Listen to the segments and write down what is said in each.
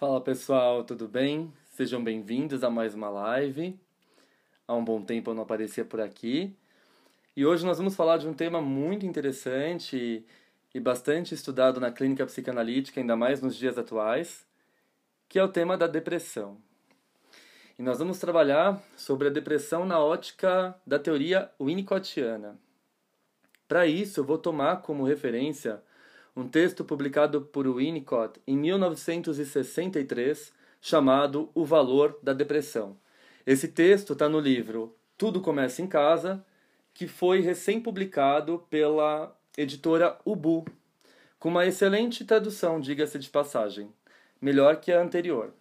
Fala pessoal, tudo bem? Sejam bem-vindos a mais uma live. Há um bom tempo eu não aparecia por aqui. E hoje nós vamos falar de um tema muito interessante e bastante estudado na clínica psicanalítica, ainda mais nos dias atuais, que é o tema da depressão. E nós vamos trabalhar sobre a depressão na ótica da teoria winnicottiana. Para isso, eu vou tomar como referência um texto publicado por Winnicott em 1963 chamado O Valor da Depressão. Esse texto está no livro Tudo Começa em Casa, que foi recém-publicado pela editora Ubu, com uma excelente tradução, diga-se de passagem, melhor que a anterior.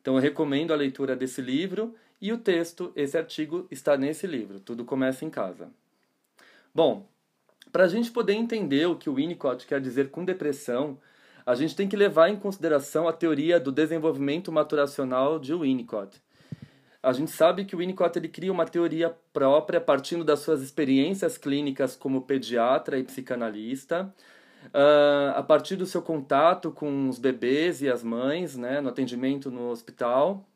Então eu recomendo a leitura desse livro e o texto, esse artigo, está nesse livro, Tudo Começa em Casa. Bom, para a gente poder entender o que o Winnicott quer dizer com depressão, a gente tem que levar em consideração a teoria do desenvolvimento maturacional de Winnicott. A gente sabe que o Winnicott ele cria uma teoria própria partindo das suas experiências clínicas como pediatra e psicanalista, uh, a partir do seu contato com os bebês e as mães, né, no atendimento no hospital.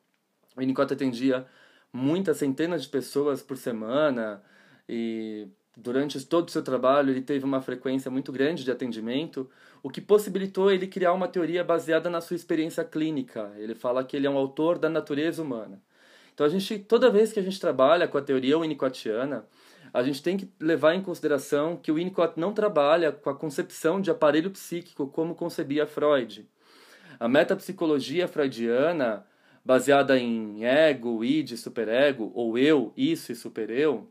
O Winnicott atendia muitas centenas de pessoas por semana e durante todo o seu trabalho, ele teve uma frequência muito grande de atendimento, o que possibilitou ele criar uma teoria baseada na sua experiência clínica. Ele fala que ele é um autor da natureza humana. Então, a gente, toda vez que a gente trabalha com a teoria winnicottiana, a gente tem que levar em consideração que o Winnicott não trabalha com a concepção de aparelho psíquico como concebia Freud. A metapsicologia freudiana, baseada em ego, id, superego, ou eu, isso e supereu,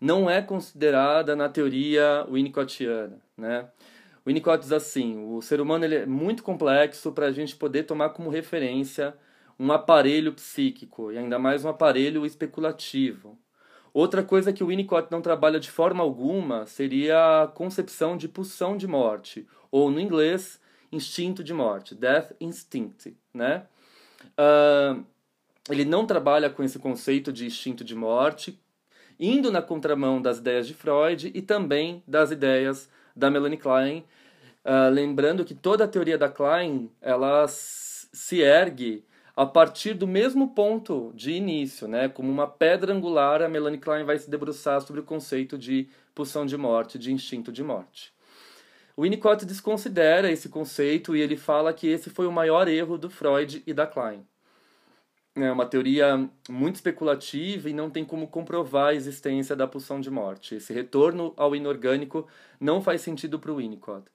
não é considerada na teoria winnicottiana, né? O Winnicott diz assim, o ser humano ele é muito complexo para a gente poder tomar como referência um aparelho psíquico, e ainda mais um aparelho especulativo. Outra coisa que o Winnicott não trabalha de forma alguma seria a concepção de pulsão de morte, ou no inglês, instinto de morte, death instinct, né? Uh, ele não trabalha com esse conceito de instinto de morte, indo na contramão das ideias de Freud e também das ideias da Melanie Klein, uh, lembrando que toda a teoria da Klein ela se ergue a partir do mesmo ponto de início, né? Como uma pedra angular, a Melanie Klein vai se debruçar sobre o conceito de pulsão de morte, de instinto de morte. O Winnicott desconsidera esse conceito e ele fala que esse foi o maior erro do Freud e da Klein é uma teoria muito especulativa e não tem como comprovar a existência da pulsão de morte. Esse retorno ao inorgânico não faz sentido para o Winnicott.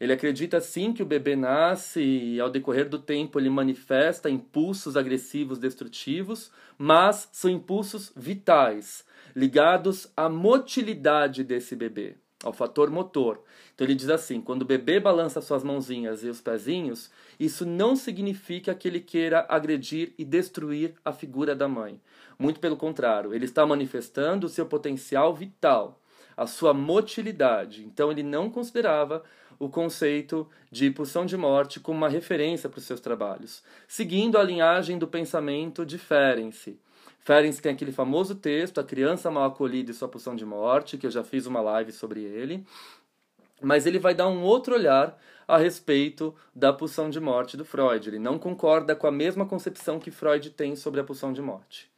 Ele acredita sim que o bebê nasce e ao decorrer do tempo ele manifesta impulsos agressivos destrutivos, mas são impulsos vitais, ligados à motilidade desse bebê ao fator motor. Então ele diz assim: quando o bebê balança suas mãozinhas e os pezinhos, isso não significa que ele queira agredir e destruir a figura da mãe. Muito pelo contrário, ele está manifestando o seu potencial vital, a sua motilidade. Então ele não considerava o conceito de pulsão de morte como uma referência para os seus trabalhos, seguindo a linhagem do pensamento de Ferenczi. Ferenc tem aquele famoso texto, A Criança Mal Acolhida e Sua Pulsão de Morte, que eu já fiz uma live sobre ele. Mas ele vai dar um outro olhar a respeito da pulsão de morte do Freud. Ele não concorda com a mesma concepção que Freud tem sobre a pulsão de morte.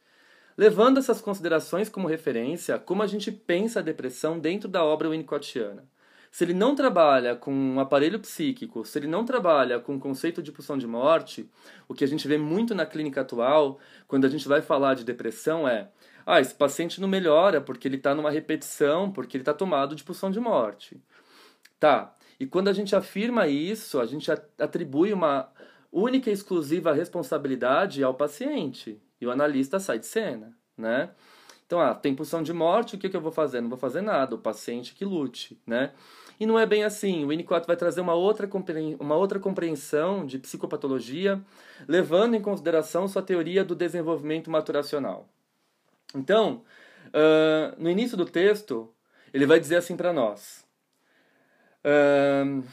Levando essas considerações como referência, como a gente pensa a depressão dentro da obra winnicottiana. Se ele não trabalha com um aparelho psíquico, se ele não trabalha com o conceito de pulsão de morte, o que a gente vê muito na clínica atual, quando a gente vai falar de depressão, é: ah, esse paciente não melhora porque ele está numa repetição, porque ele está tomado de pulsão de morte. Tá. E quando a gente afirma isso, a gente atribui uma única e exclusiva responsabilidade ao paciente. E o analista sai de cena, né? Então, ah, tem pulsão de morte, o que, que eu vou fazer? Não vou fazer nada, o paciente que lute, né? E não é bem assim. O Winnicott vai trazer uma outra, uma outra compreensão de psicopatologia, levando em consideração sua teoria do desenvolvimento maturacional. Então, uh, no início do texto, ele vai dizer assim para nós: uh,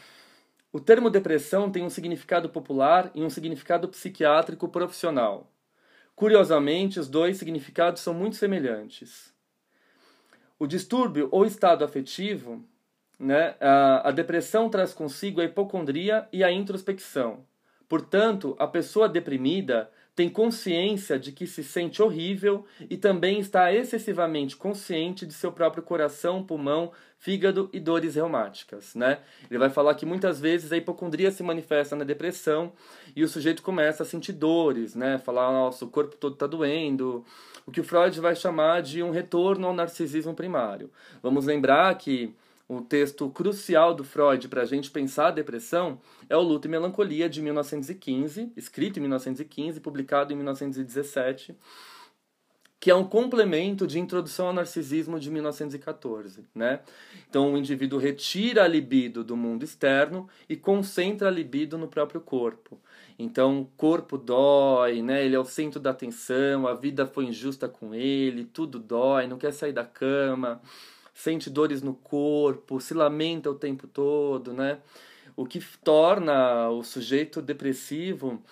o termo depressão tem um significado popular e um significado psiquiátrico profissional. Curiosamente, os dois significados são muito semelhantes. O distúrbio ou estado afetivo, né, a, a depressão traz consigo a hipocondria e a introspecção. Portanto, a pessoa deprimida tem consciência de que se sente horrível e também está excessivamente consciente de seu próprio coração, pulmão, fígado e dores reumáticas, né? Ele vai falar que muitas vezes a hipocondria se manifesta na depressão e o sujeito começa a sentir dores, né? Falar, nossa, o corpo todo está doendo, o que o Freud vai chamar de um retorno ao narcisismo primário. Vamos lembrar que o texto crucial do Freud para a gente pensar a depressão é o Luto e Melancolia de 1915, escrito em 1915, publicado em 1917, que é um complemento de Introdução ao Narcisismo de 1914, né? Então o indivíduo retira a libido do mundo externo e concentra a libido no próprio corpo. Então o corpo dói, né? Ele é o centro da atenção, a vida foi injusta com ele, tudo dói, não quer sair da cama sente dores no corpo, se lamenta o tempo todo, né? O que torna o sujeito depressivo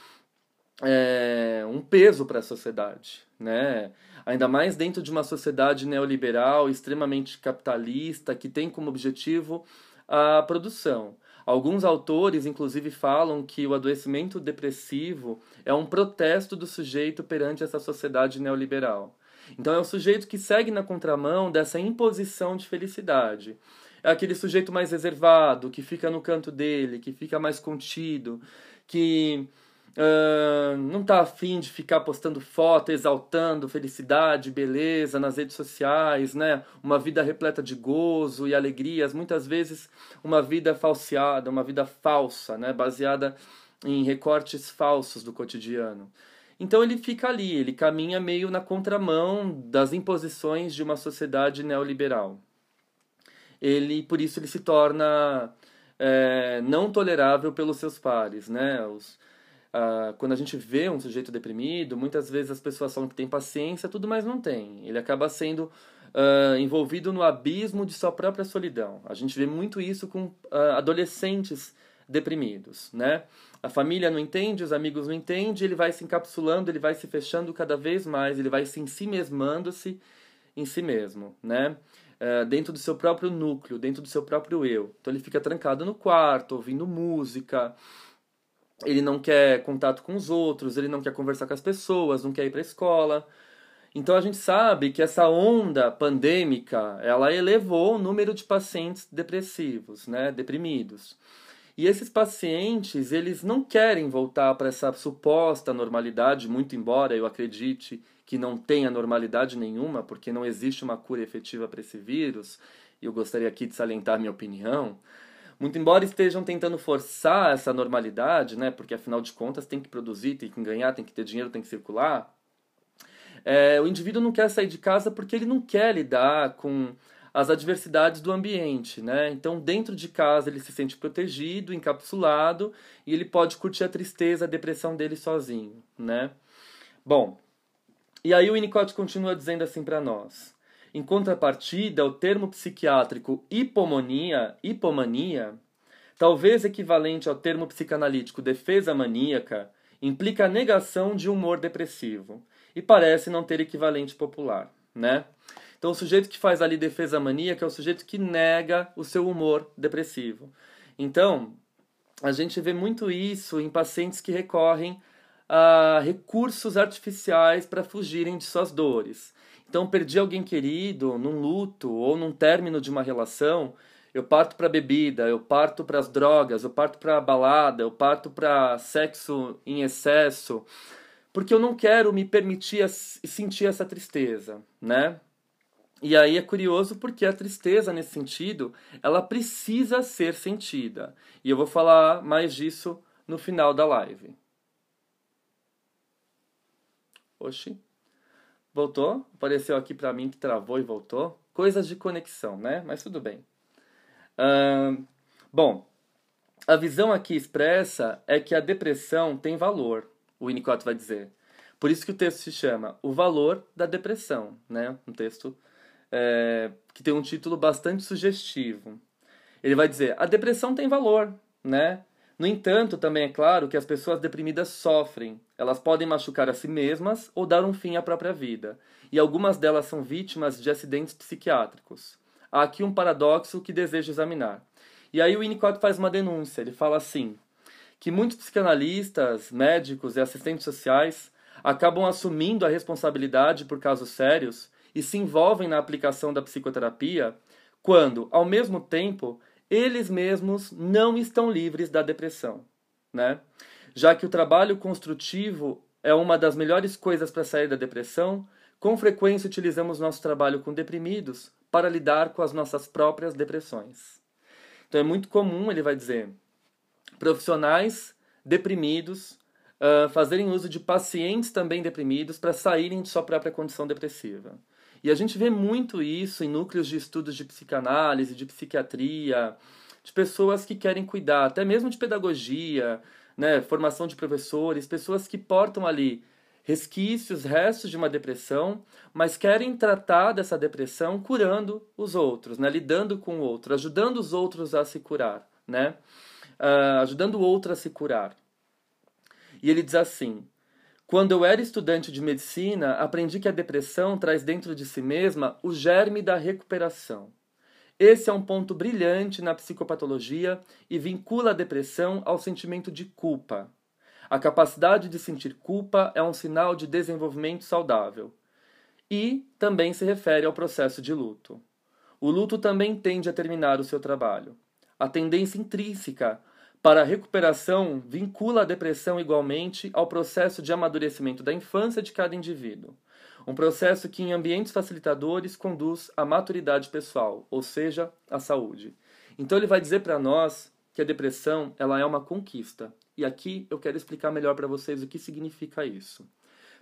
é, um peso para a sociedade, né? Ainda mais dentro de uma sociedade neoliberal extremamente capitalista que tem como objetivo a produção. Alguns autores, inclusive, falam que o adoecimento depressivo é um protesto do sujeito perante essa sociedade neoliberal. Então é o sujeito que segue na contramão dessa imposição de felicidade. É aquele sujeito mais reservado, que fica no canto dele, que fica mais contido, que uh, não está afim de ficar postando foto, exaltando felicidade, beleza nas redes sociais, né? Uma vida repleta de gozo e alegrias, muitas vezes uma vida falseada, uma vida falsa, né? Baseada em recortes falsos do cotidiano. Então ele fica ali, ele caminha meio na contramão das imposições de uma sociedade neoliberal. Ele, por isso, ele se torna é, não tolerável pelos seus pares, né? Os, ah, quando a gente vê um sujeito deprimido, muitas vezes as pessoas falam que tem paciência, tudo mais não tem. Ele acaba sendo uh, envolvido no abismo de sua própria solidão. A gente vê muito isso com uh, adolescentes deprimidos, né? A família não entende, os amigos não entendem, ele vai se encapsulando, ele vai se fechando cada vez mais, ele vai se ensimesmando-se em si mesmo, né? É, dentro do seu próprio núcleo, dentro do seu próprio eu. Então ele fica trancado no quarto, ouvindo música, ele não quer contato com os outros, ele não quer conversar com as pessoas, não quer ir para a escola. Então a gente sabe que essa onda pandêmica, ela elevou o número de pacientes depressivos, né, deprimidos. E esses pacientes, eles não querem voltar para essa suposta normalidade, muito embora eu acredite que não tenha normalidade nenhuma, porque não existe uma cura efetiva para esse vírus, e eu gostaria aqui de salientar minha opinião. Muito embora estejam tentando forçar essa normalidade, né, porque afinal de contas tem que produzir, tem que ganhar, tem que ter dinheiro, tem que circular, é, o indivíduo não quer sair de casa porque ele não quer lidar com as adversidades do ambiente, né? Então, dentro de casa ele se sente protegido, encapsulado e ele pode curtir a tristeza, a depressão dele sozinho, né? Bom, e aí o Winnicott continua dizendo assim para nós. Em contrapartida, o termo psiquiátrico hipomonia, hipomania, talvez equivalente ao termo psicanalítico defesa maníaca, implica a negação de humor depressivo e parece não ter equivalente popular, né? Então, o sujeito que faz ali defesa maníaca é o sujeito que nega o seu humor depressivo. Então, a gente vê muito isso em pacientes que recorrem a recursos artificiais para fugirem de suas dores. Então, perdi alguém querido num luto ou num término de uma relação, eu parto para bebida, eu parto para as drogas, eu parto para balada, eu parto para sexo em excesso, porque eu não quero me permitir sentir essa tristeza, né? E aí é curioso porque a tristeza nesse sentido, ela precisa ser sentida. E eu vou falar mais disso no final da live. Oxi. Voltou? Apareceu aqui para mim que travou e voltou. Coisas de conexão, né? Mas tudo bem. Uh, bom, a visão aqui expressa é que a depressão tem valor, o Winnicott vai dizer. Por isso que o texto se chama O Valor da Depressão, né? Um texto é, que tem um título bastante sugestivo. Ele vai dizer: a depressão tem valor, né? No entanto, também é claro que as pessoas deprimidas sofrem. Elas podem machucar a si mesmas ou dar um fim à própria vida. E algumas delas são vítimas de acidentes psiquiátricos. Há aqui um paradoxo que desejo examinar. E aí o Winnicott faz uma denúncia. Ele fala assim: que muitos psicanalistas, médicos e assistentes sociais acabam assumindo a responsabilidade por casos sérios e se envolvem na aplicação da psicoterapia quando, ao mesmo tempo, eles mesmos não estão livres da depressão, né? Já que o trabalho construtivo é uma das melhores coisas para sair da depressão, com frequência utilizamos nosso trabalho com deprimidos para lidar com as nossas próprias depressões. Então é muito comum, ele vai dizer, profissionais deprimidos uh, fazerem uso de pacientes também deprimidos para saírem de sua própria condição depressiva. E a gente vê muito isso em núcleos de estudos de psicanálise, de psiquiatria, de pessoas que querem cuidar, até mesmo de pedagogia, né, formação de professores, pessoas que portam ali resquícios, restos de uma depressão, mas querem tratar dessa depressão curando os outros, né, lidando com o outro, ajudando os outros a se curar, né, uh, ajudando o outro a se curar. E ele diz assim: quando eu era estudante de medicina, aprendi que a depressão traz dentro de si mesma o germe da recuperação. Esse é um ponto brilhante na psicopatologia e vincula a depressão ao sentimento de culpa. A capacidade de sentir culpa é um sinal de desenvolvimento saudável. E também se refere ao processo de luto. O luto também tende a terminar o seu trabalho. A tendência intrínseca para a recuperação, vincula a depressão igualmente ao processo de amadurecimento da infância de cada indivíduo. Um processo que, em ambientes facilitadores, conduz à maturidade pessoal, ou seja, à saúde. Então, ele vai dizer para nós que a depressão ela é uma conquista. E aqui eu quero explicar melhor para vocês o que significa isso.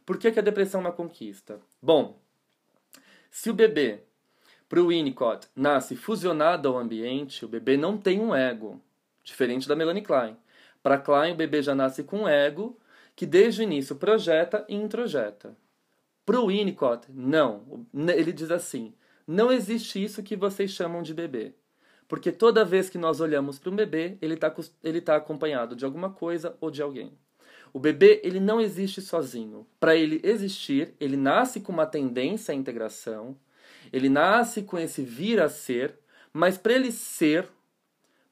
Por que, que a depressão é uma conquista? Bom, se o bebê, para o Winnicott, nasce fusionado ao ambiente, o bebê não tem um ego. Diferente da Melanie Klein. Para Klein, o bebê já nasce com um ego que desde o início projeta e introjeta. Para o Winnicott, não. Ele diz assim: não existe isso que vocês chamam de bebê. Porque toda vez que nós olhamos para um bebê, ele está ele tá acompanhado de alguma coisa ou de alguém. O bebê ele não existe sozinho. Para ele existir, ele nasce com uma tendência à integração, ele nasce com esse vir a ser, mas para ele ser,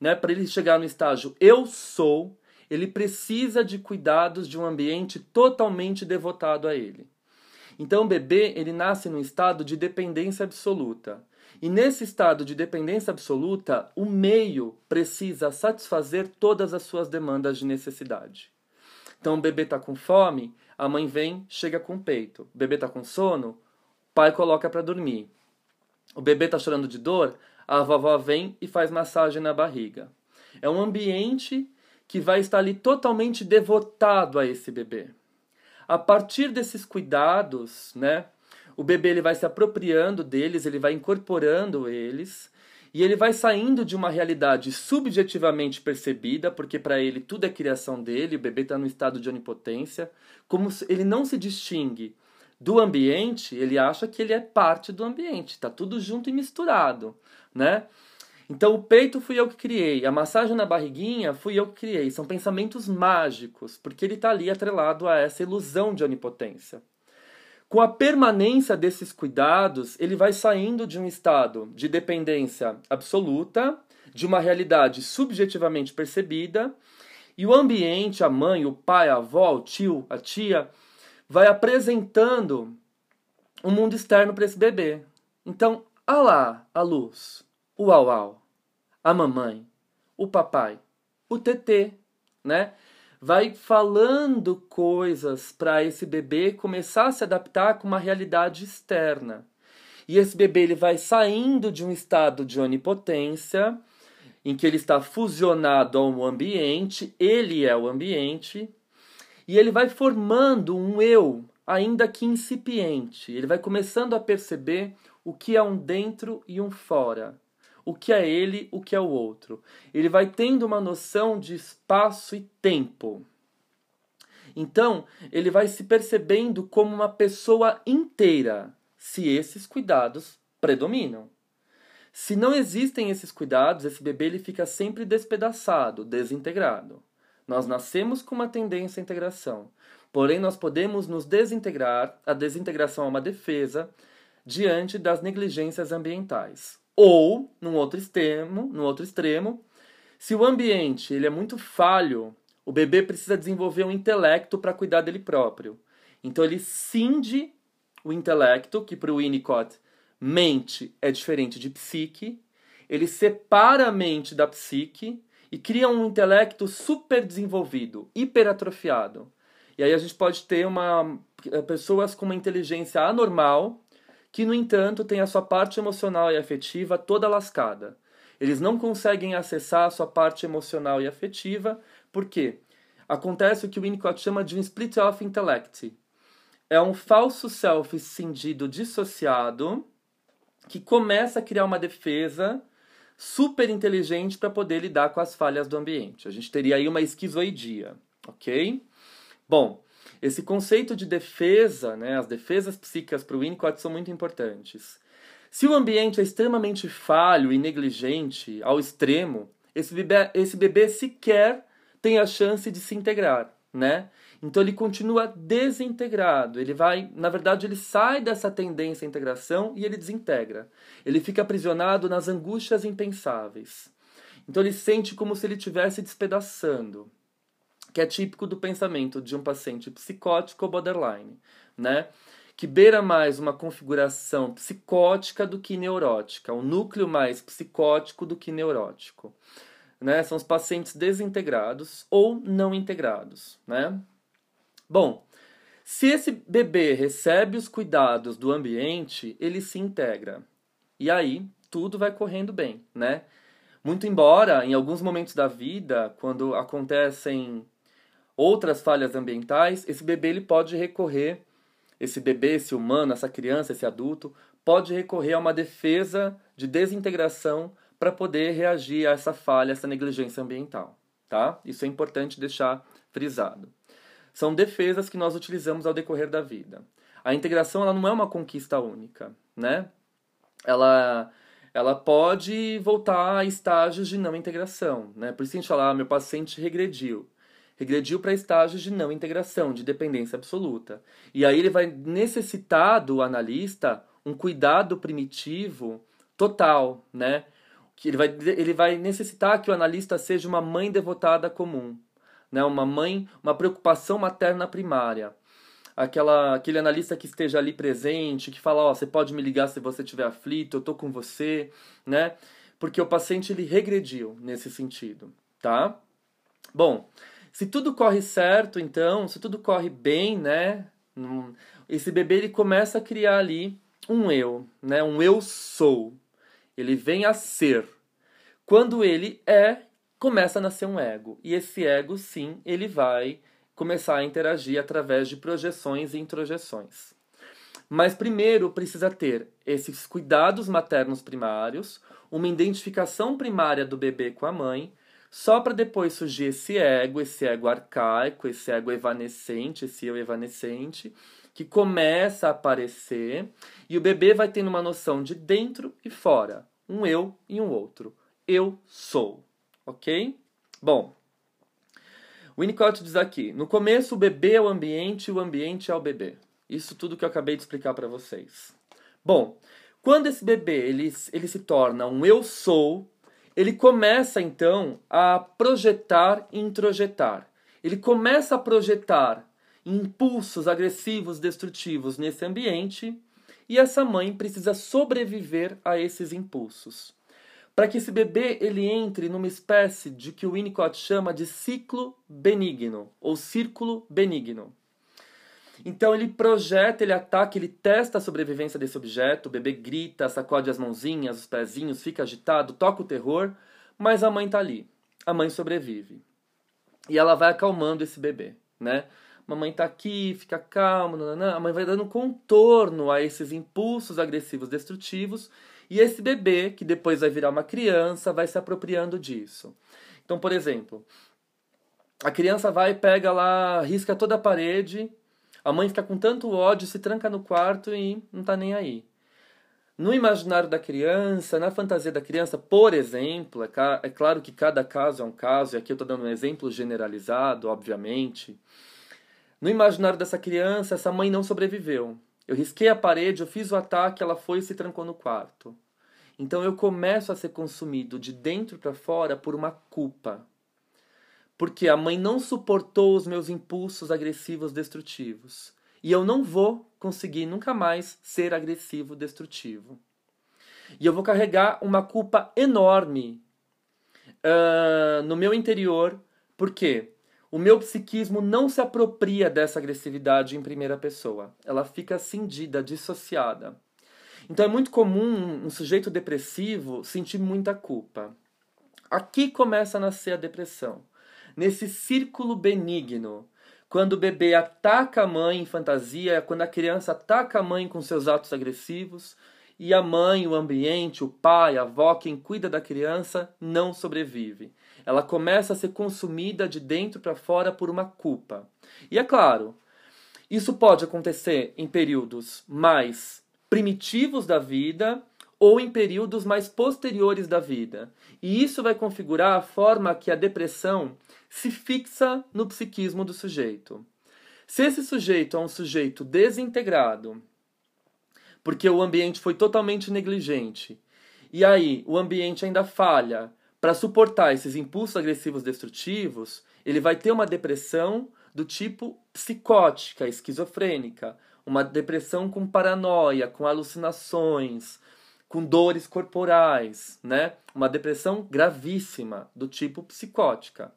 né, para ele chegar no estágio eu sou, ele precisa de cuidados de um ambiente totalmente devotado a ele. Então o bebê ele nasce num estado de dependência absoluta. E nesse estado de dependência absoluta, o meio precisa satisfazer todas as suas demandas de necessidade. Então o bebê está com fome, a mãe vem, chega com o peito. O bebê está com sono, o pai coloca para dormir. O bebê está chorando de dor, a vovó vem e faz massagem na barriga. É um ambiente que vai estar ali totalmente devotado a esse bebê. A partir desses cuidados, né, o bebê ele vai se apropriando deles, ele vai incorporando eles, e ele vai saindo de uma realidade subjetivamente percebida, porque para ele tudo é criação dele, o bebê está no estado de onipotência, como ele não se distingue do ambiente, ele acha que ele é parte do ambiente, está tudo junto e misturado né? Então o peito fui eu que criei, a massagem na barriguinha fui eu que criei. São pensamentos mágicos, porque ele está ali atrelado a essa ilusão de onipotência. Com a permanência desses cuidados, ele vai saindo de um estado de dependência absoluta, de uma realidade subjetivamente percebida, e o ambiente, a mãe, o pai, a avó, o tio, a tia, vai apresentando um mundo externo para esse bebê. Então, ah lá, a luz, o au au. a mamãe, o papai, o TT, né? Vai falando coisas para esse bebê começar a se adaptar com uma realidade externa. E esse bebê ele vai saindo de um estado de onipotência, em que ele está fusionado ao ambiente, ele é o ambiente, e ele vai formando um eu, ainda que incipiente. Ele vai começando a perceber o que é um dentro e um fora, o que é ele, o que é o outro. Ele vai tendo uma noção de espaço e tempo. Então, ele vai se percebendo como uma pessoa inteira, se esses cuidados predominam. Se não existem esses cuidados, esse bebê ele fica sempre despedaçado, desintegrado. Nós nascemos com uma tendência à integração, porém nós podemos nos desintegrar, a desintegração é uma defesa diante das negligências ambientais. Ou, num outro extremo, num outro extremo, se o ambiente ele é muito falho, o bebê precisa desenvolver um intelecto para cuidar dele próprio. Então ele cinde o intelecto, que para o Winnicott mente é diferente de psique, ele separa a mente da psique e cria um intelecto super desenvolvido, hiperatrofiado. E aí a gente pode ter uma eh, pessoas com uma inteligência anormal, que no entanto tem a sua parte emocional e afetiva toda lascada. Eles não conseguem acessar a sua parte emocional e afetiva, porque acontece o que o Winnicott chama de um split off intellect. É um falso self cindido dissociado que começa a criar uma defesa super inteligente para poder lidar com as falhas do ambiente. A gente teria aí uma esquizoidia, ok? Bom, esse conceito de defesa, né, as defesas psíquicas para o Winnicott são muito importantes. Se o ambiente é extremamente falho e negligente ao extremo, esse bebê, esse bebê sequer tem a chance de se integrar, né? Então ele continua desintegrado. Ele vai, na verdade, ele sai dessa tendência à integração e ele desintegra. Ele fica aprisionado nas angústias impensáveis. Então ele sente como se ele estivesse despedaçando, que é típico do pensamento de um paciente psicótico ou borderline, né? Que beira mais uma configuração psicótica do que neurótica, um núcleo mais psicótico do que neurótico. Né? São os pacientes desintegrados ou não integrados, né? Bom, se esse bebê recebe os cuidados do ambiente, ele se integra. E aí tudo vai correndo bem, né? Muito embora em alguns momentos da vida, quando acontecem outras falhas ambientais, esse bebê ele pode recorrer, esse bebê, esse humano, essa criança, esse adulto, pode recorrer a uma defesa de desintegração para poder reagir a essa falha, essa negligência ambiental, tá? Isso é importante deixar frisado são defesas que nós utilizamos ao decorrer da vida. A integração ela não é uma conquista única, né? Ela, ela pode voltar a estágios de não integração, né? Por isso a gente fala, ah, meu paciente regrediu. Regrediu para estágios de não integração, de dependência absoluta. E aí ele vai necessitar do analista um cuidado primitivo total, né? Que ele vai, ele vai necessitar que o analista seja uma mãe devotada comum, né? uma mãe, uma preocupação materna primária. Aquela, aquele analista que esteja ali presente, que fala, ó, oh, você pode me ligar se você estiver aflito, eu tô com você, né? Porque o paciente ele regrediu nesse sentido, tá? Bom, se tudo corre certo, então, se tudo corre bem, né? Esse bebê ele começa a criar ali um eu, né? Um eu sou. Ele vem a ser. Quando ele é, começa a nascer um ego. E esse ego, sim, ele vai começar a interagir através de projeções e introjeções. Mas primeiro precisa ter esses cuidados maternos primários, uma identificação primária do bebê com a mãe, só para depois surgir esse ego, esse ego arcaico, esse ego evanescente, esse eu evanescente, que começa a aparecer e o bebê vai tendo uma noção de dentro e fora, um eu e um outro. Eu sou ok? Bom, Winnicott diz aqui: no começo o bebê é o ambiente e o ambiente é o bebê. Isso tudo que eu acabei de explicar para vocês. Bom, quando esse bebê ele, ele se torna um eu sou, ele começa então a projetar e introjetar. Ele começa a projetar impulsos agressivos, destrutivos nesse ambiente, e essa mãe precisa sobreviver a esses impulsos. para que esse bebê ele entre numa espécie de que o Winnicott chama de ciclo benigno ou círculo benigno. Então ele projeta, ele ataca, ele testa a sobrevivência desse objeto, o bebê grita, sacode as mãozinhas, os pezinhos, fica agitado, toca o terror, mas a mãe está ali. A mãe sobrevive. E ela vai acalmando esse bebê, né? Mamãe tá aqui, fica calmo, nananã. a mãe vai dando contorno a esses impulsos agressivos destrutivos e esse bebê, que depois vai virar uma criança, vai se apropriando disso. Então, por exemplo, a criança vai, pega lá, risca toda a parede, a mãe fica com tanto ódio, se tranca no quarto e não tá nem aí. No imaginário da criança, na fantasia da criança, por exemplo, é, é claro que cada caso é um caso, e aqui eu estou dando um exemplo generalizado, obviamente. No imaginário dessa criança, essa mãe não sobreviveu. Eu risquei a parede, eu fiz o ataque, ela foi e se trancou no quarto. Então eu começo a ser consumido de dentro para fora por uma culpa. Porque a mãe não suportou os meus impulsos agressivos destrutivos. E eu não vou conseguir nunca mais ser agressivo destrutivo. E eu vou carregar uma culpa enorme uh, no meu interior. Por quê? O meu psiquismo não se apropria dessa agressividade em primeira pessoa. Ela fica cindida, dissociada. Então é muito comum um sujeito depressivo sentir muita culpa. Aqui começa a nascer a depressão. Nesse círculo benigno, quando o bebê ataca a mãe em fantasia, quando a criança ataca a mãe com seus atos agressivos, e a mãe, o ambiente, o pai, a avó, quem cuida da criança, não sobrevive ela começa a ser consumida de dentro para fora por uma culpa. E é claro, isso pode acontecer em períodos mais primitivos da vida ou em períodos mais posteriores da vida. E isso vai configurar a forma que a depressão se fixa no psiquismo do sujeito. Se esse sujeito é um sujeito desintegrado, porque o ambiente foi totalmente negligente, e aí o ambiente ainda falha para suportar esses impulsos agressivos destrutivos, ele vai ter uma depressão do tipo psicótica, esquizofrênica, uma depressão com paranoia, com alucinações, com dores corporais, né? Uma depressão gravíssima do tipo psicótica.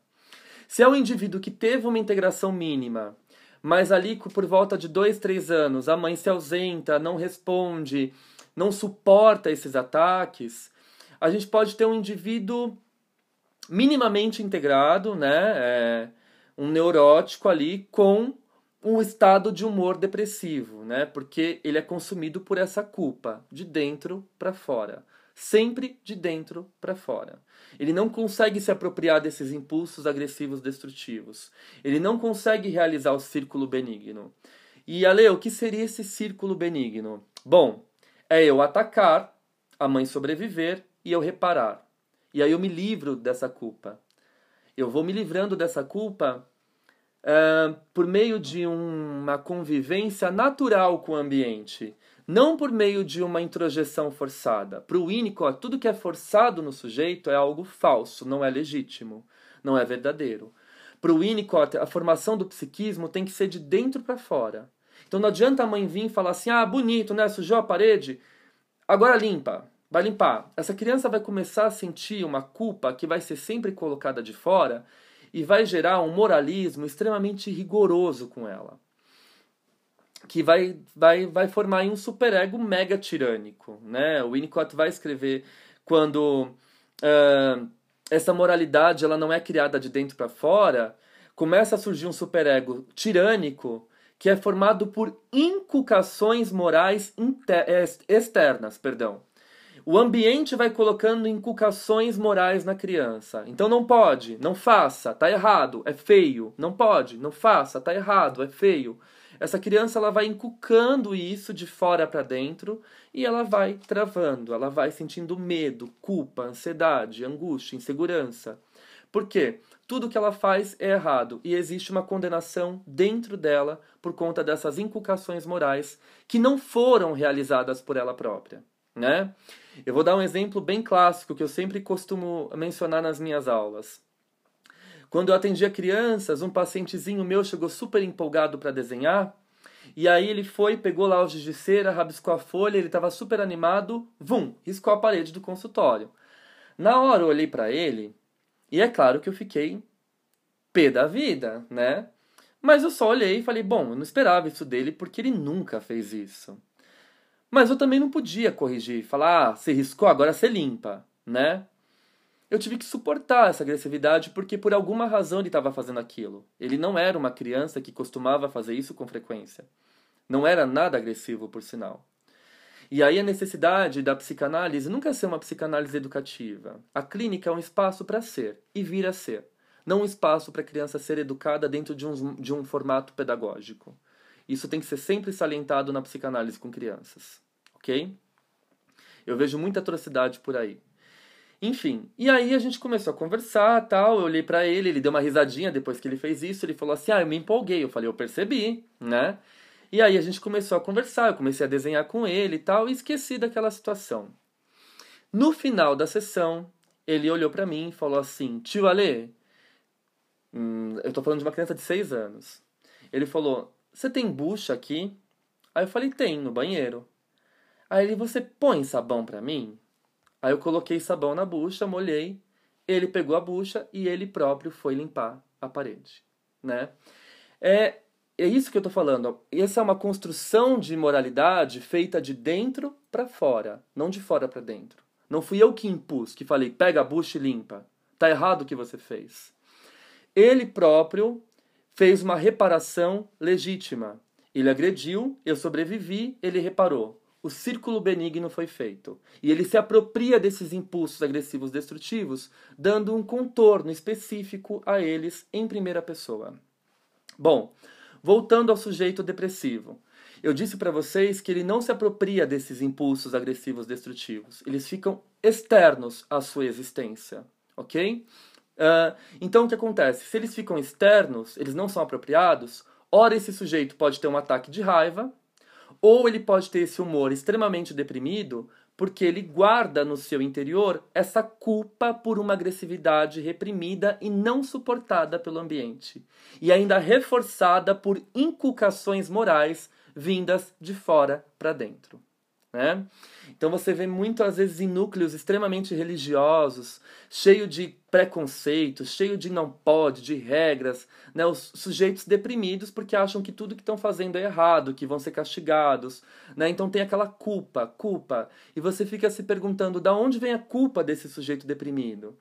Se é um indivíduo que teve uma integração mínima, mas ali por volta de dois, três anos a mãe se ausenta, não responde, não suporta esses ataques, a gente pode ter um indivíduo minimamente integrado, né? É, um neurótico ali com um estado de humor depressivo, né? Porque ele é consumido por essa culpa de dentro para fora, sempre de dentro para fora. Ele não consegue se apropriar desses impulsos agressivos destrutivos. Ele não consegue realizar o círculo benigno. E Ale, o que seria esse círculo benigno? Bom, é eu atacar, a mãe sobreviver e eu reparar. E aí eu me livro dessa culpa. Eu vou me livrando dessa culpa uh, por meio de uma convivência natural com o ambiente, não por meio de uma introjeção forçada. Para o Winnicott, tudo que é forçado no sujeito é algo falso, não é legítimo, não é verdadeiro. Para o Winnicott, a formação do psiquismo tem que ser de dentro para fora. Então não adianta a mãe vir e falar assim: ah, bonito, né? Sujou a parede, agora limpa vai limpar. Essa criança vai começar a sentir uma culpa que vai ser sempre colocada de fora e vai gerar um moralismo extremamente rigoroso com ela. Que vai, vai, vai formar um superego mega tirânico. Né? O Winnicott vai escrever quando uh, essa moralidade ela não é criada de dentro para fora, começa a surgir um superego tirânico que é formado por inculcações morais externas, perdão o ambiente vai colocando inculcações morais na criança. Então não pode, não faça, tá errado, é feio. Não pode, não faça, tá errado, é feio. Essa criança ela vai inculcando isso de fora para dentro e ela vai travando, ela vai sentindo medo, culpa, ansiedade, angústia, insegurança. Por quê? Tudo que ela faz é errado e existe uma condenação dentro dela por conta dessas inculcações morais que não foram realizadas por ela própria, né? Eu vou dar um exemplo bem clássico que eu sempre costumo mencionar nas minhas aulas. Quando eu atendia crianças, um pacientezinho meu chegou super empolgado para desenhar, e aí ele foi, pegou lá o giz de cera, rabiscou a folha, ele estava super animado, vum, riscou a parede do consultório. Na hora eu olhei para ele e é claro que eu fiquei pé da vida, né? Mas eu só olhei e falei, bom, eu não esperava isso dele porque ele nunca fez isso. Mas eu também não podia corrigir, falar, ah, você riscou, agora você limpa, né? Eu tive que suportar essa agressividade porque por alguma razão ele estava fazendo aquilo. Ele não era uma criança que costumava fazer isso com frequência. Não era nada agressivo, por sinal. E aí a necessidade da psicanálise nunca é ser uma psicanálise educativa. A clínica é um espaço para ser e vir a ser não um espaço para a criança ser educada dentro de um, de um formato pedagógico. Isso tem que ser sempre salientado na psicanálise com crianças, ok? Eu vejo muita atrocidade por aí. Enfim, e aí a gente começou a conversar, tal, eu olhei para ele, ele deu uma risadinha depois que ele fez isso, ele falou assim: "Ah, eu me empolguei". Eu falei: "Eu percebi", né? E aí a gente começou a conversar, eu comecei a desenhar com ele e tal, e esqueci daquela situação. No final da sessão, ele olhou para mim e falou assim: "Tio Ale, Hum, eu tô falando de uma criança de 6 anos. Ele falou: Você tem bucha aqui? Aí eu falei: Tem, no banheiro. Aí ele: Você põe sabão para mim? Aí eu coloquei sabão na bucha, molhei. Ele pegou a bucha e ele próprio foi limpar a parede, né? É, é isso que eu tô falando. Essa é uma construção de moralidade feita de dentro para fora, não de fora para dentro. Não fui eu que impus, que falei, pega a bucha e limpa. Tá errado o que você fez. Ele próprio fez uma reparação legítima. Ele agrediu, eu sobrevivi, ele reparou. O círculo benigno foi feito. E ele se apropria desses impulsos agressivos destrutivos, dando um contorno específico a eles em primeira pessoa. Bom, voltando ao sujeito depressivo. Eu disse para vocês que ele não se apropria desses impulsos agressivos destrutivos. Eles ficam externos à sua existência, ok? Uh, então, o que acontece? Se eles ficam externos, eles não são apropriados, ora esse sujeito pode ter um ataque de raiva, ou ele pode ter esse humor extremamente deprimido, porque ele guarda no seu interior essa culpa por uma agressividade reprimida e não suportada pelo ambiente, e ainda reforçada por inculcações morais vindas de fora para dentro. Né? Então você vê muito, às vezes, em núcleos extremamente religiosos, cheio de preconceitos, cheio de não pode, de regras, né? os sujeitos deprimidos porque acham que tudo que estão fazendo é errado, que vão ser castigados. Né? Então tem aquela culpa, culpa. E você fica se perguntando da onde vem a culpa desse sujeito deprimido.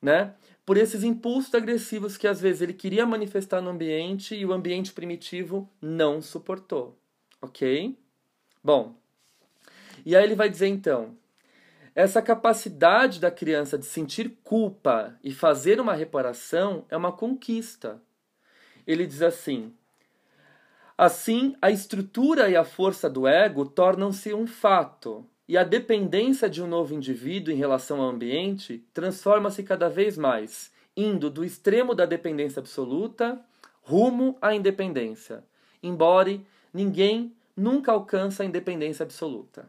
Né? Por esses impulsos agressivos que às vezes ele queria manifestar no ambiente e o ambiente primitivo não suportou. Ok? Bom, e aí ele vai dizer então: essa capacidade da criança de sentir culpa e fazer uma reparação é uma conquista. Ele diz assim: Assim, a estrutura e a força do ego tornam-se um fato, e a dependência de um novo indivíduo em relação ao ambiente transforma-se cada vez mais, indo do extremo da dependência absoluta rumo à independência, embora ninguém nunca alcança a independência absoluta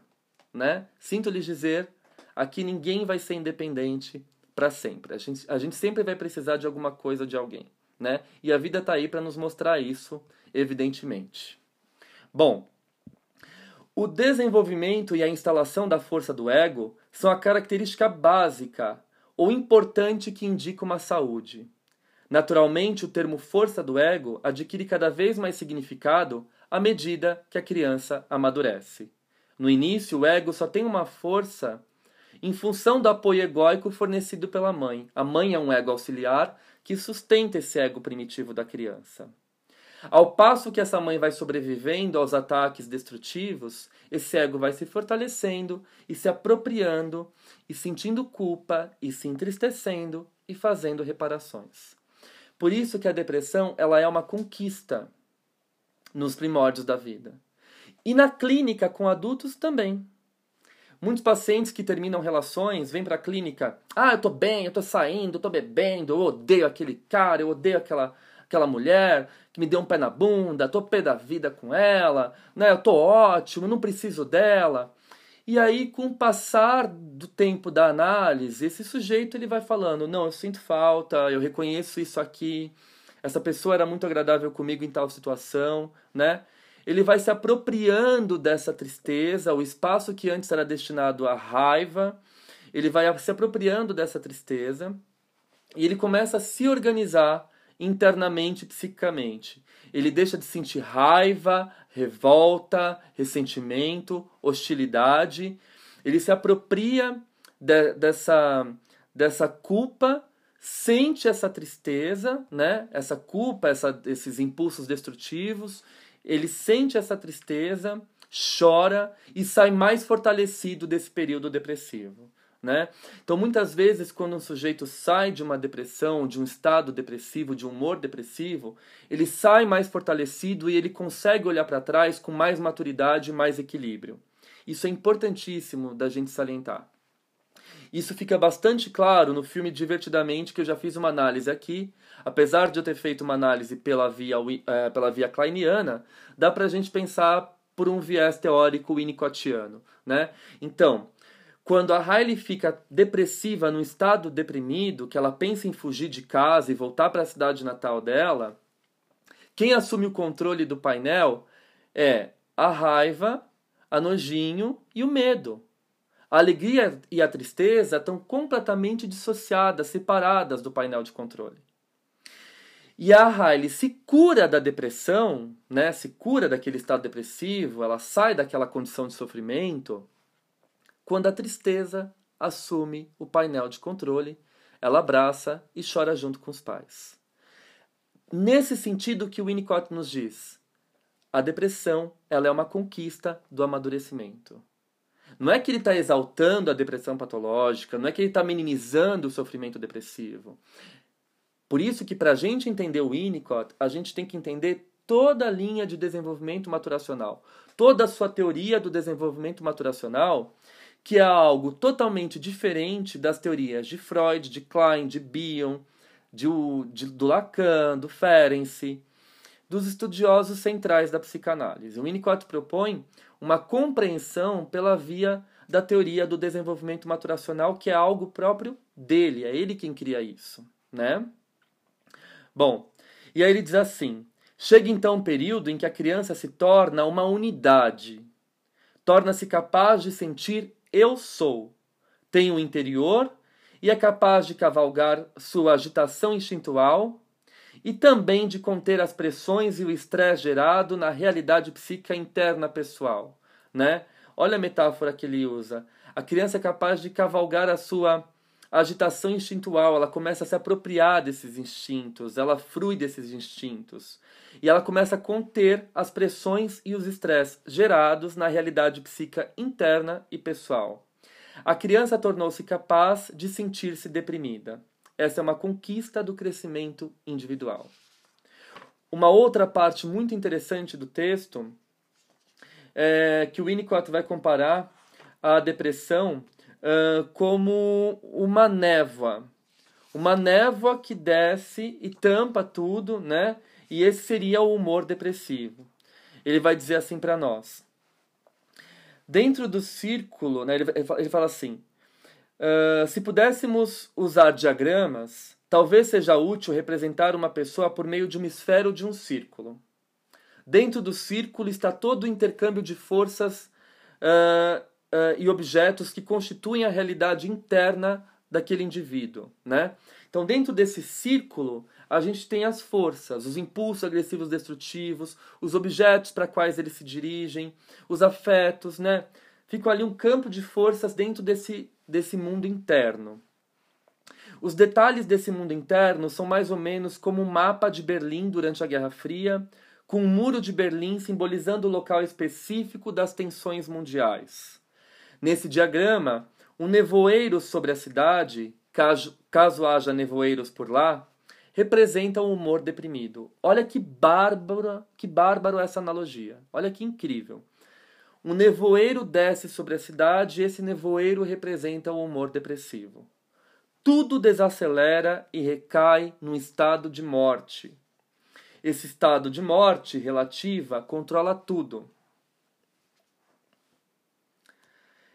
né? Sinto lhes dizer, aqui ninguém vai ser independente para sempre. A gente, a gente sempre vai precisar de alguma coisa de alguém, né? E a vida está aí para nos mostrar isso, evidentemente. Bom, o desenvolvimento e a instalação da força do ego são a característica básica ou importante que indica uma saúde. Naturalmente, o termo força do ego adquire cada vez mais significado à medida que a criança amadurece. No início, o ego só tem uma força em função do apoio egóico fornecido pela mãe. A mãe é um ego auxiliar que sustenta esse ego primitivo da criança. Ao passo que essa mãe vai sobrevivendo aos ataques destrutivos, esse ego vai se fortalecendo e se apropriando e sentindo culpa e se entristecendo e fazendo reparações. Por isso que a depressão ela é uma conquista nos primórdios da vida. E na clínica com adultos também. Muitos pacientes que terminam relações vêm para a clínica. Ah, eu tô bem, eu tô saindo, eu tô bebendo, eu odeio aquele cara, eu odeio aquela, aquela mulher que me deu um pé na bunda, tô pé da vida com ela, né? Eu tô ótimo, não preciso dela. E aí, com o passar do tempo da análise, esse sujeito ele vai falando: não, eu sinto falta, eu reconheço isso aqui, essa pessoa era muito agradável comigo em tal situação, né? Ele vai se apropriando dessa tristeza, o espaço que antes era destinado à raiva, ele vai se apropriando dessa tristeza e ele começa a se organizar internamente, psiquicamente. Ele deixa de sentir raiva, revolta, ressentimento, hostilidade. Ele se apropria de, dessa, dessa culpa, sente essa tristeza, né? essa culpa, essa, esses impulsos destrutivos. Ele sente essa tristeza, chora e sai mais fortalecido desse período depressivo. Né? Então, muitas vezes, quando um sujeito sai de uma depressão, de um estado depressivo, de um humor depressivo, ele sai mais fortalecido e ele consegue olhar para trás com mais maturidade e mais equilíbrio. Isso é importantíssimo da gente salientar. Isso fica bastante claro no filme Divertidamente, que eu já fiz uma análise aqui. Apesar de eu ter feito uma análise pela via, é, pela via kleiniana, dá para a gente pensar por um viés teórico winnicottiano. Né? Então, quando a Riley fica depressiva, num estado deprimido, que ela pensa em fugir de casa e voltar para a cidade natal dela, quem assume o controle do painel é a raiva, a nojinho e o medo. A alegria e a tristeza estão completamente dissociadas, separadas do painel de controle. E a Riley se cura da depressão, né? se cura daquele estado depressivo, ela sai daquela condição de sofrimento quando a tristeza assume o painel de controle, ela abraça e chora junto com os pais. Nesse sentido que o Winnicott nos diz, a depressão ela é uma conquista do amadurecimento. Não é que ele está exaltando a depressão patológica, não é que ele está minimizando o sofrimento depressivo. Por isso que para a gente entender o Winnicott, a gente tem que entender toda a linha de desenvolvimento maturacional, toda a sua teoria do desenvolvimento maturacional, que é algo totalmente diferente das teorias de Freud, de Klein, de Bion, de, de, do Lacan, do Ferenczi, dos estudiosos centrais da psicanálise. O Winnicott propõe uma compreensão pela via da teoria do desenvolvimento maturacional, que é algo próprio dele, é ele quem cria isso, né? Bom, e aí ele diz assim: chega então um período em que a criança se torna uma unidade, torna-se capaz de sentir eu sou, tem um interior e é capaz de cavalgar sua agitação instintual e também de conter as pressões e o estresse gerado na realidade psíquica interna pessoal, né? Olha a metáfora que ele usa. A criança é capaz de cavalgar a sua agitação instintual, ela começa a se apropriar desses instintos, ela frui desses instintos. E ela começa a conter as pressões e os estresses gerados na realidade psíquica interna e pessoal. A criança tornou-se capaz de sentir-se deprimida. Essa é uma conquista do crescimento individual. Uma outra parte muito interessante do texto é que o Winnicott vai comparar a depressão uh, como uma névoa. Uma névoa que desce e tampa tudo, né? E esse seria o humor depressivo. Ele vai dizer assim para nós. Dentro do círculo, né, ele, ele fala assim: uh, se pudéssemos usar diagramas, talvez seja útil representar uma pessoa por meio de uma esfera ou de um círculo. Dentro do círculo está todo o intercâmbio de forças uh, uh, e objetos que constituem a realidade interna daquele indivíduo, né? Então, dentro desse círculo, a gente tem as forças, os impulsos agressivos destrutivos, os objetos para quais eles se dirigem, os afetos, né? Fica ali um campo de forças dentro desse, desse mundo interno. Os detalhes desse mundo interno são mais ou menos como um mapa de Berlim durante a Guerra Fria, com o um muro de Berlim simbolizando o local específico das tensões mundiais. Nesse diagrama, um nevoeiro sobre a cidade, caso, caso haja nevoeiros por lá, representa um humor deprimido. Olha que bárbaro, que bárbaro essa analogia. Olha que incrível. Um nevoeiro desce sobre a cidade e esse nevoeiro representa o humor depressivo. Tudo desacelera e recai num estado de morte. Esse estado de morte relativa controla tudo.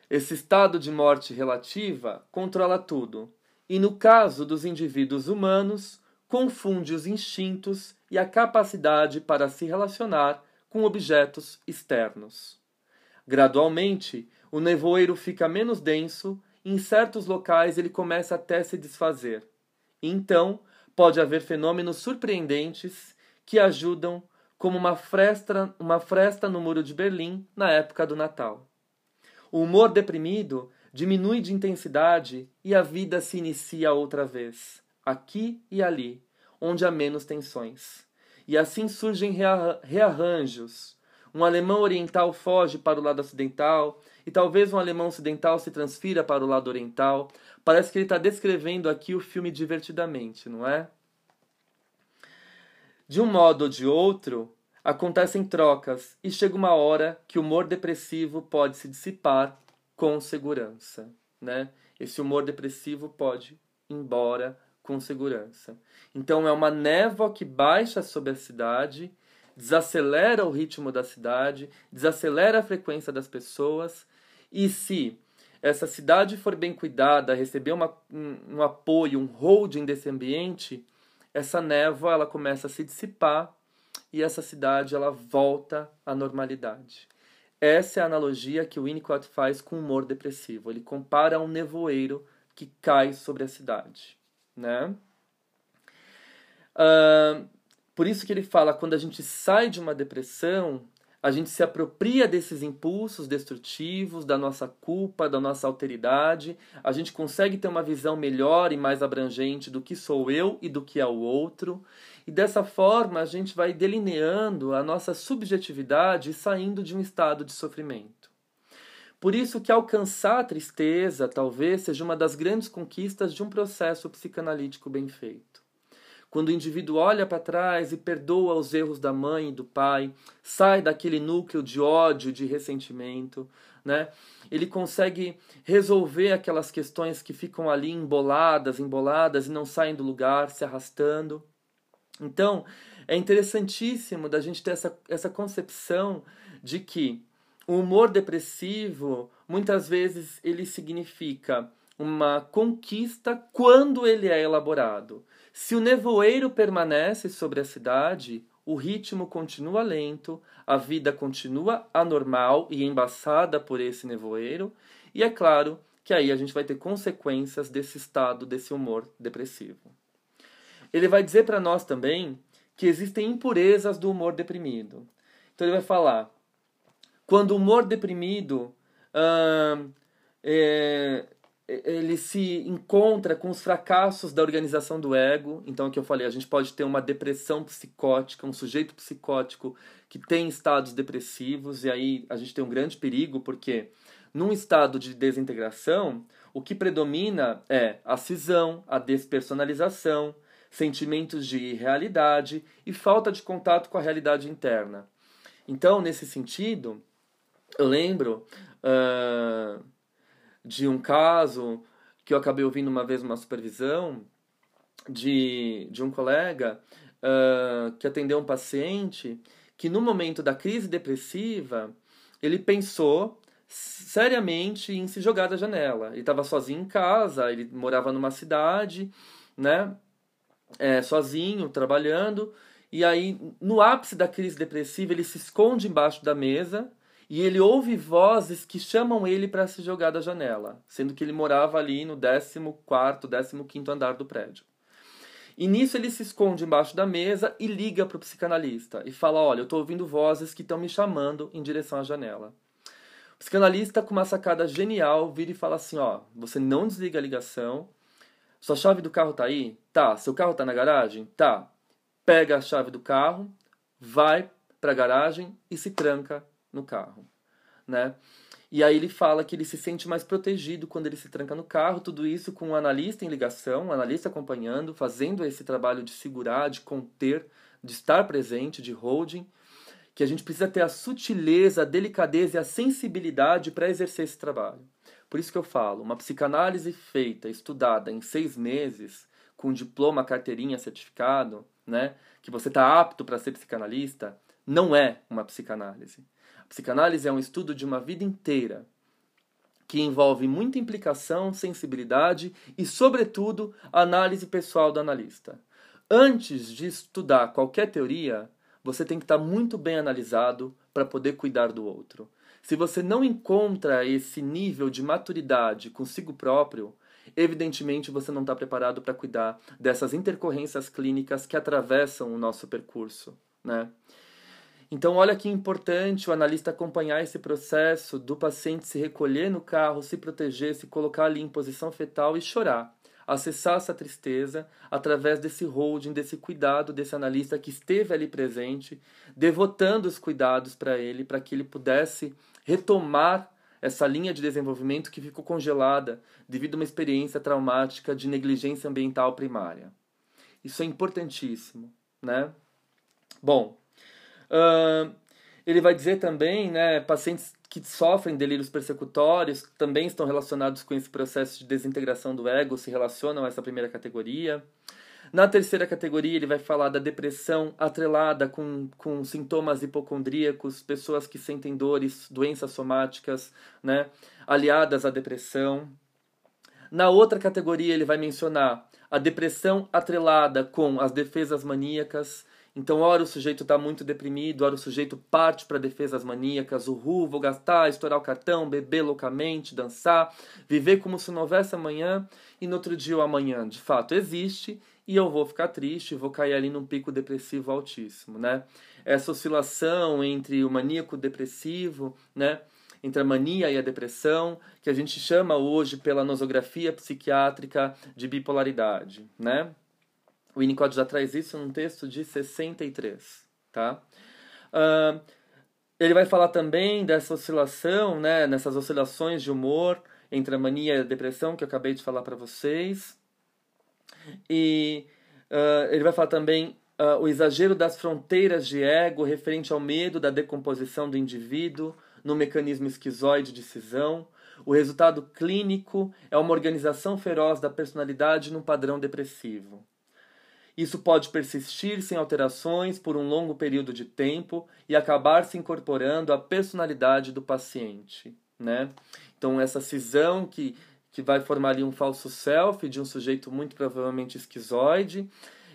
Esse estado de morte relativa controla tudo, e no caso dos indivíduos humanos, confunde os instintos e a capacidade para se relacionar com objetos externos. Gradualmente, o nevoeiro fica menos denso em certos locais ele começa até se desfazer. Então, pode haver fenômenos surpreendentes que ajudam, como uma fresta, uma fresta no muro de Berlim na época do Natal. O humor deprimido diminui de intensidade e a vida se inicia outra vez, aqui e ali, onde há menos tensões. E assim surgem rearranjos. Um alemão oriental foge para o lado ocidental, e talvez um alemão ocidental se transfira para o lado oriental. Parece que ele está descrevendo aqui o filme divertidamente, não é? De um modo ou de outro, acontecem trocas e chega uma hora que o humor depressivo pode se dissipar com segurança, né? Esse humor depressivo pode ir embora com segurança. Então é uma névoa que baixa sobre a cidade, desacelera o ritmo da cidade, desacelera a frequência das pessoas e se essa cidade for bem cuidada, receber uma, um, um apoio, um holding desse ambiente, essa névoa ela começa a se dissipar e essa cidade ela volta à normalidade. Essa é a analogia que o Winnicott faz com o humor depressivo. Ele compara um nevoeiro que cai sobre a cidade, né? Uh, por isso que ele fala quando a gente sai de uma depressão, a gente se apropria desses impulsos destrutivos, da nossa culpa, da nossa alteridade, a gente consegue ter uma visão melhor e mais abrangente do que sou eu e do que é o outro, e dessa forma a gente vai delineando a nossa subjetividade e saindo de um estado de sofrimento. Por isso que alcançar a tristeza talvez seja uma das grandes conquistas de um processo psicanalítico bem feito. Quando o indivíduo olha para trás e perdoa os erros da mãe e do pai, sai daquele núcleo de ódio, de ressentimento, né? Ele consegue resolver aquelas questões que ficam ali emboladas, emboladas e não saem do lugar, se arrastando. Então, é interessantíssimo da gente ter essa, essa concepção de que o humor depressivo, muitas vezes, ele significa uma conquista quando ele é elaborado. Se o nevoeiro permanece sobre a cidade, o ritmo continua lento, a vida continua anormal e embaçada por esse nevoeiro, e é claro que aí a gente vai ter consequências desse estado, desse humor depressivo. Ele vai dizer para nós também que existem impurezas do humor deprimido. Então ele vai falar: quando o humor deprimido é, ele se encontra com os fracassos da organização do ego. Então, é o que eu falei, a gente pode ter uma depressão psicótica, um sujeito psicótico que tem estados depressivos, e aí a gente tem um grande perigo, porque num estado de desintegração, o que predomina é a cisão, a despersonalização, sentimentos de irrealidade e falta de contato com a realidade interna. Então, nesse sentido, eu lembro. Uh, de um caso que eu acabei ouvindo uma vez uma supervisão de, de um colega uh, que atendeu um paciente que no momento da crise depressiva ele pensou seriamente em se jogar da janela. Ele estava sozinho em casa, ele morava numa cidade, né, é, sozinho, trabalhando, e aí no ápice da crise depressiva ele se esconde embaixo da mesa e ele ouve vozes que chamam ele para se jogar da janela, sendo que ele morava ali no 14 15 andar do prédio. E nisso ele se esconde embaixo da mesa e liga para o psicanalista e fala: Olha, eu estou ouvindo vozes que estão me chamando em direção à janela. O psicanalista, com uma sacada genial, vira e fala assim: Ó, você não desliga a ligação, sua chave do carro tá aí? Tá. Seu carro tá na garagem? Tá. Pega a chave do carro, vai para a garagem e se tranca no carro, né? E aí ele fala que ele se sente mais protegido quando ele se tranca no carro, tudo isso com um analista em ligação, um analista acompanhando, fazendo esse trabalho de segurar, de conter, de estar presente, de holding, que a gente precisa ter a sutileza, a delicadeza e a sensibilidade para exercer esse trabalho. Por isso que eu falo, uma psicanálise feita, estudada em seis meses, com diploma, carteirinha, certificado, né, que você está apto para ser psicanalista, não é uma psicanálise. Psicanálise é um estudo de uma vida inteira que envolve muita implicação, sensibilidade e, sobretudo, análise pessoal do analista. Antes de estudar qualquer teoria, você tem que estar muito bem analisado para poder cuidar do outro. Se você não encontra esse nível de maturidade consigo próprio, evidentemente você não está preparado para cuidar dessas intercorrências clínicas que atravessam o nosso percurso, né? Então, olha que importante o analista acompanhar esse processo do paciente se recolher no carro, se proteger, se colocar ali em posição fetal e chorar. Acessar essa tristeza através desse holding, desse cuidado desse analista que esteve ali presente, devotando os cuidados para ele, para que ele pudesse retomar essa linha de desenvolvimento que ficou congelada devido a uma experiência traumática de negligência ambiental primária. Isso é importantíssimo, né? Bom, ele vai dizer também, né, pacientes que sofrem delírios persecutórios também estão relacionados com esse processo de desintegração do ego, se relacionam a essa primeira categoria. Na terceira categoria, ele vai falar da depressão atrelada com, com sintomas hipocondríacos, pessoas que sentem dores, doenças somáticas, né, aliadas à depressão. Na outra categoria, ele vai mencionar a depressão atrelada com as defesas maníacas, então, ora o sujeito está muito deprimido, ora o sujeito parte para defesas maníacas, o ru, vou gastar, estourar o cartão, beber loucamente, dançar, viver como se não houvesse amanhã, e no outro dia o amanhã de fato existe, e eu vou ficar triste, vou cair ali num pico depressivo altíssimo, né? Essa oscilação entre o maníaco depressivo, né? Entre a mania e a depressão, que a gente chama hoje pela nosografia psiquiátrica de bipolaridade, né? O Winnicott já traz isso num texto de 63, tá? Uh, ele vai falar também dessa oscilação, né, nessas oscilações de humor entre a mania e a depressão que eu acabei de falar para vocês. E uh, ele vai falar também uh, o exagero das fronteiras de ego referente ao medo da decomposição do indivíduo no mecanismo esquizoide de cisão. O resultado clínico é uma organização feroz da personalidade num padrão depressivo. Isso pode persistir sem alterações por um longo período de tempo e acabar se incorporando à personalidade do paciente, né? Então essa cisão que que vai formar ali um falso self de um sujeito muito provavelmente esquizoide,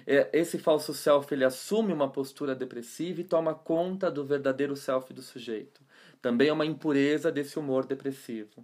é, esse falso self ele assume uma postura depressiva e toma conta do verdadeiro self do sujeito. Também é uma impureza desse humor depressivo.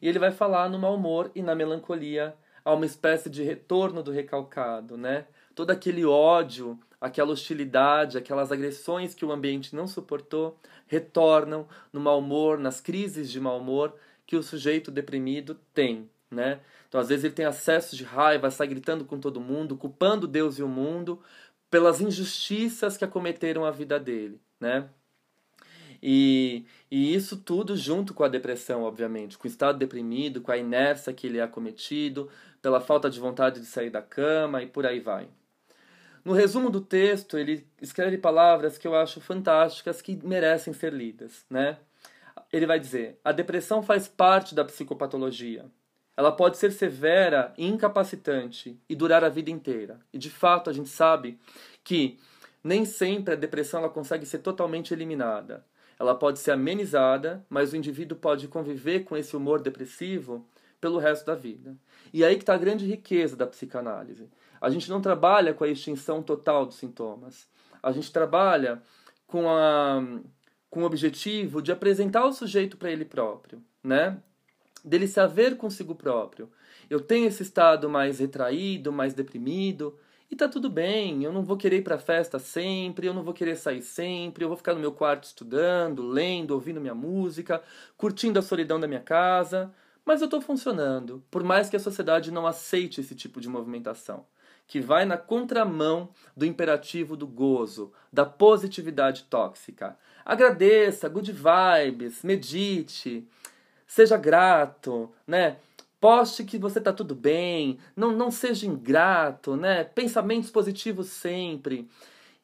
E ele vai falar no mau humor e na melancolia a uma espécie de retorno do recalcado, né? Todo aquele ódio, aquela hostilidade, aquelas agressões que o ambiente não suportou, retornam no mau humor, nas crises de mau humor que o sujeito deprimido tem, né? Então, às vezes ele tem acesso de raiva, sai gritando com todo mundo, culpando Deus e o mundo pelas injustiças que acometeram a vida dele, né? E, e isso tudo junto com a depressão, obviamente, com o estado deprimido, com a inércia que ele é acometido, pela falta de vontade de sair da cama e por aí vai. No resumo do texto, ele escreve palavras que eu acho fantásticas que merecem ser lidas, né? Ele vai dizer: "A depressão faz parte da psicopatologia. Ela pode ser severa e incapacitante e durar a vida inteira. E de fato, a gente sabe que nem sempre a depressão ela consegue ser totalmente eliminada. Ela pode ser amenizada, mas o indivíduo pode conviver com esse humor depressivo pelo resto da vida. E aí que está a grande riqueza da psicanálise. A gente não trabalha com a extinção total dos sintomas. A gente trabalha com, a, com o objetivo de apresentar o sujeito para ele próprio, né? Dele se haver consigo próprio. Eu tenho esse estado mais retraído, mais deprimido, e tá tudo bem, eu não vou querer ir pra festa sempre, eu não vou querer sair sempre, eu vou ficar no meu quarto estudando, lendo, ouvindo minha música, curtindo a solidão da minha casa. Mas eu estou funcionando, por mais que a sociedade não aceite esse tipo de movimentação, que vai na contramão do imperativo do gozo, da positividade tóxica. Agradeça, good vibes, medite, seja grato, né? Poste que você está tudo bem, não, não seja ingrato, né? Pensamentos positivos sempre.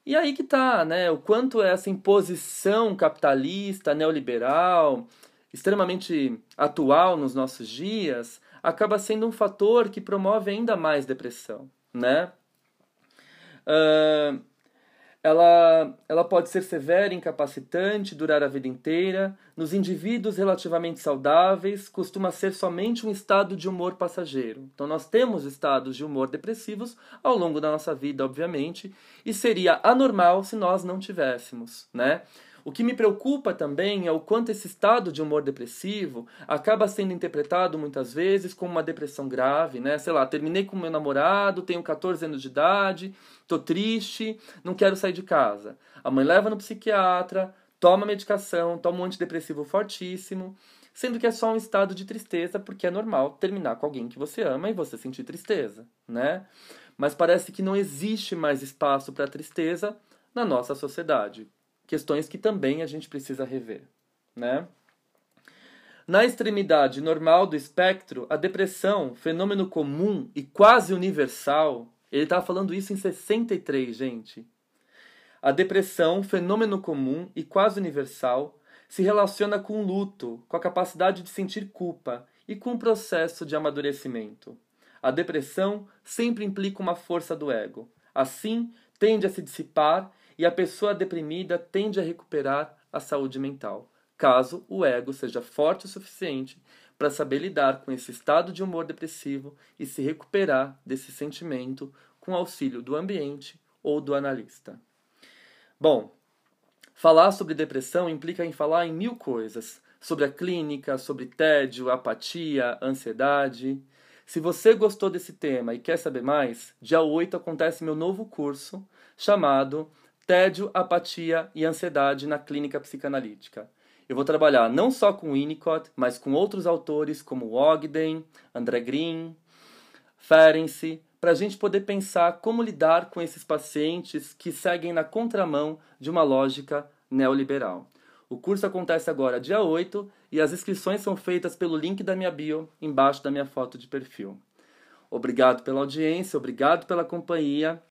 E aí que tá, né? O quanto essa imposição capitalista, neoliberal, extremamente atual nos nossos dias, acaba sendo um fator que promove ainda mais depressão, né? Uh, ela, ela pode ser severa, incapacitante, durar a vida inteira. Nos indivíduos relativamente saudáveis, costuma ser somente um estado de humor passageiro. Então, nós temos estados de humor depressivos ao longo da nossa vida, obviamente, e seria anormal se nós não tivéssemos, né? O que me preocupa também é o quanto esse estado de humor depressivo acaba sendo interpretado muitas vezes como uma depressão grave, né? Sei lá, terminei com meu namorado, tenho 14 anos de idade, tô triste, não quero sair de casa. A mãe leva no psiquiatra, toma medicação, toma um antidepressivo fortíssimo, sendo que é só um estado de tristeza, porque é normal terminar com alguém que você ama e você sentir tristeza, né? Mas parece que não existe mais espaço para tristeza na nossa sociedade questões que também a gente precisa rever, né? Na extremidade normal do espectro, a depressão, fenômeno comum e quase universal, ele estava falando isso em 63, gente. A depressão, fenômeno comum e quase universal, se relaciona com o luto, com a capacidade de sentir culpa e com o processo de amadurecimento. A depressão sempre implica uma força do ego. Assim, tende a se dissipar e a pessoa deprimida tende a recuperar a saúde mental, caso o ego seja forte o suficiente para saber lidar com esse estado de humor depressivo e se recuperar desse sentimento com auxílio do ambiente ou do analista. Bom, falar sobre depressão implica em falar em mil coisas, sobre a clínica, sobre tédio, apatia, ansiedade. Se você gostou desse tema e quer saber mais, dia 8 acontece meu novo curso chamado tédio, apatia e ansiedade na clínica psicanalítica. Eu vou trabalhar não só com Winnicott, mas com outros autores como Ogden, André Green, Ferenczi, para a gente poder pensar como lidar com esses pacientes que seguem na contramão de uma lógica neoliberal. O curso acontece agora dia 8 e as inscrições são feitas pelo link da minha bio embaixo da minha foto de perfil. Obrigado pela audiência, obrigado pela companhia.